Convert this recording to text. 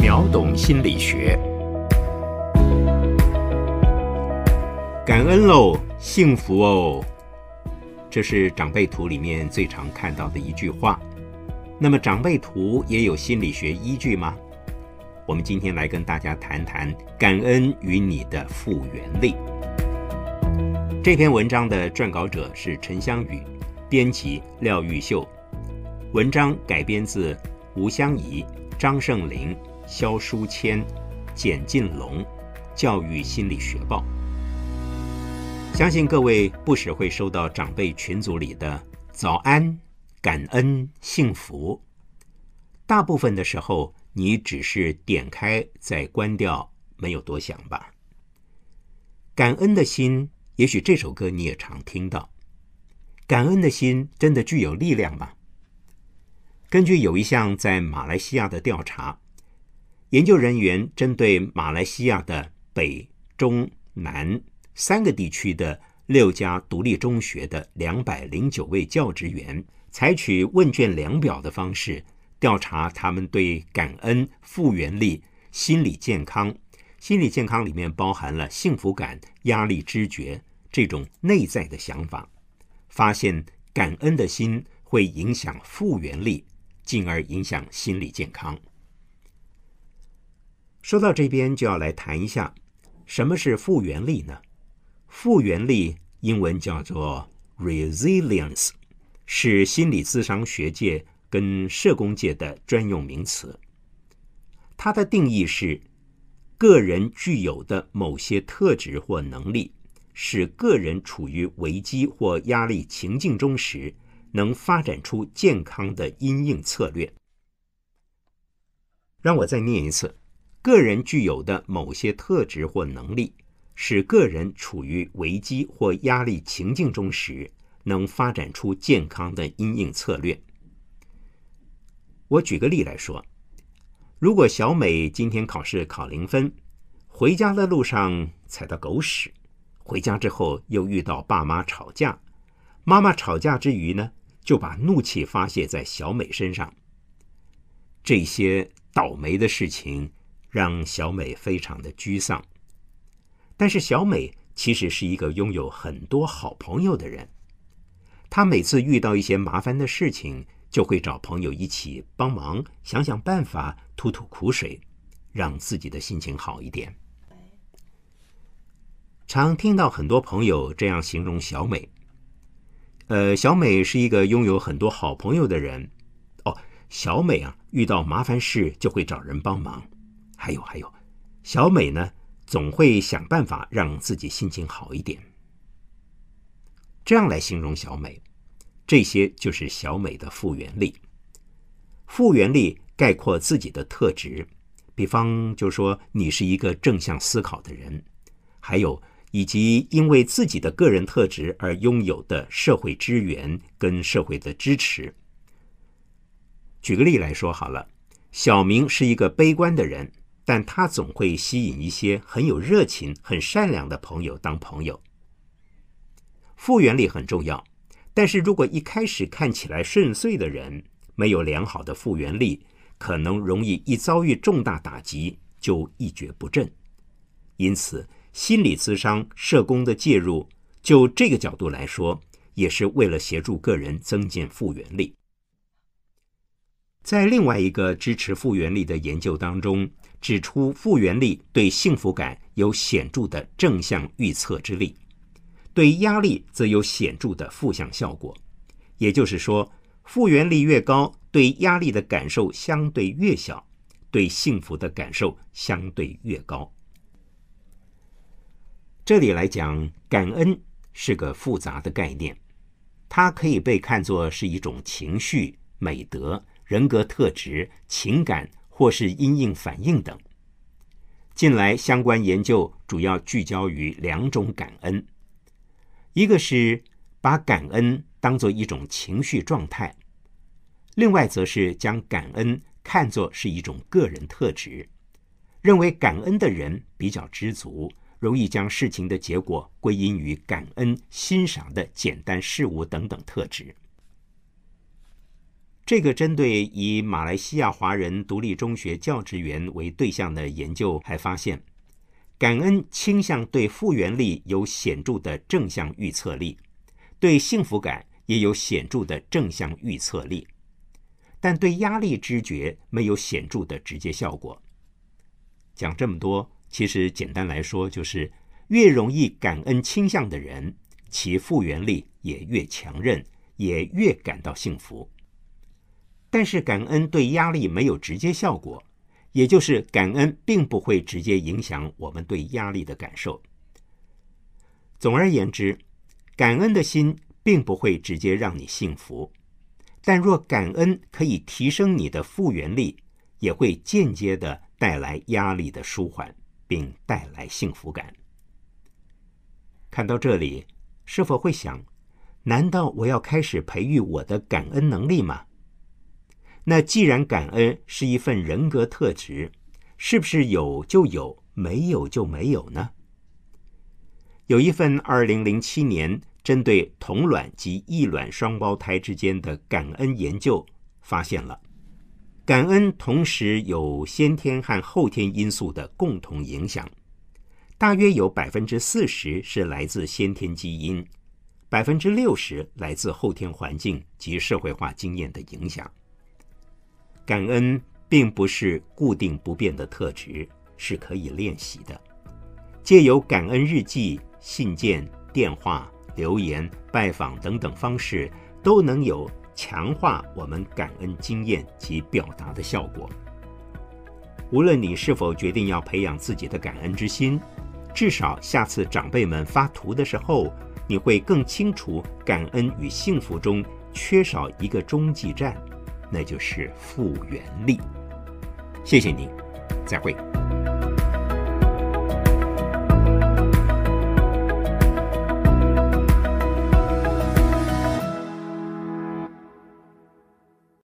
秒懂心理学，感恩喽，幸福哦，这是长辈图里面最常看到的一句话。那么长辈图也有心理学依据吗？我们今天来跟大家谈谈感恩与你的复原力。这篇文章的撰稿者是陈香宇，编辑廖玉秀，文章改编自吴香怡、张胜林、肖书谦、简进龙，《教育心理学报》。相信各位不时会收到长辈群组里的早安、感恩、幸福，大部分的时候你只是点开再关掉，没有多想吧。感恩的心。也许这首歌你也常听到，感恩的心真的具有力量吗？根据有一项在马来西亚的调查，研究人员针对马来西亚的北、中、南三个地区的六家独立中学的两百零九位教职员，采取问卷量表的方式调查他们对感恩、复原力、心理健康。心理健康里面包含了幸福感、压力知觉。这种内在的想法，发现感恩的心会影响复原力，进而影响心理健康。说到这边，就要来谈一下什么是复原力呢？复原力英文叫做 resilience，是心理咨商学界跟社工界的专用名词。它的定义是个人具有的某些特质或能力。使个人处于危机或压力情境中时，能发展出健康的因应策略。让我再念一次：个人具有的某些特质或能力，使个人处于危机或压力情境中时，能发展出健康的因应策略。我举个例来说：如果小美今天考试考零分，回家的路上踩到狗屎。回家之后又遇到爸妈吵架，妈妈吵架之余呢，就把怒气发泄在小美身上。这些倒霉的事情让小美非常的沮丧。但是小美其实是一个拥有很多好朋友的人，她每次遇到一些麻烦的事情，就会找朋友一起帮忙，想想办法，吐吐苦水，让自己的心情好一点。常听到很多朋友这样形容小美，呃，小美是一个拥有很多好朋友的人。哦，小美啊，遇到麻烦事就会找人帮忙。还有还有，小美呢，总会想办法让自己心情好一点。这样来形容小美，这些就是小美的复原力。复原力概括自己的特质，比方就说你是一个正向思考的人，还有。以及因为自己的个人特质而拥有的社会资源跟社会的支持。举个例来说好了，小明是一个悲观的人，但他总会吸引一些很有热情、很善良的朋友当朋友。复原力很重要，但是如果一开始看起来顺遂的人没有良好的复原力，可能容易一遭遇重大打击就一蹶不振。因此。心理咨商社工的介入，就这个角度来说，也是为了协助个人增进复原力。在另外一个支持复原力的研究当中，指出复原力对幸福感有显著的正向预测之力，对压力则有显著的负向效果。也就是说，复原力越高，对压力的感受相对越小，对幸福的感受相对越高。这里来讲，感恩是个复杂的概念，它可以被看作是一种情绪、美德、人格特质、情感或是因应反应等。近来相关研究主要聚焦于两种感恩，一个是把感恩当作一种情绪状态，另外则是将感恩看作是一种个人特质，认为感恩的人比较知足。容易将事情的结果归因于感恩、欣赏的简单事物等等特质。这个针对以马来西亚华人独立中学教职员为对象的研究还发现，感恩倾向对复原力有显著的正向预测力，对幸福感也有显著的正向预测力，但对压力知觉没有显著的直接效果。讲这么多，其实简单来说就是，越容易感恩倾向的人，其复原力也越强韧，也越感到幸福。但是感恩对压力没有直接效果，也就是感恩并不会直接影响我们对压力的感受。总而言之，感恩的心并不会直接让你幸福，但若感恩可以提升你的复原力，也会间接的带来压力的舒缓，并带来幸福感。看到这里，是否会想：难道我要开始培育我的感恩能力吗？那既然感恩是一份人格特质，是不是有就有，没有就没有呢？有一份二零零七年针对同卵及异卵双胞胎之间的感恩研究，发现了感恩同时有先天和后天因素的共同影响，大约有百分之四十是来自先天基因，百分之六十来自后天环境及社会化经验的影响。感恩并不是固定不变的特质，是可以练习的。借由感恩日记、信件、电话、留言、拜访等等方式，都能有强化我们感恩经验及表达的效果。无论你是否决定要培养自己的感恩之心，至少下次长辈们发图的时候，你会更清楚感恩与幸福中缺少一个中继站。那就是复原力。谢谢您，再会。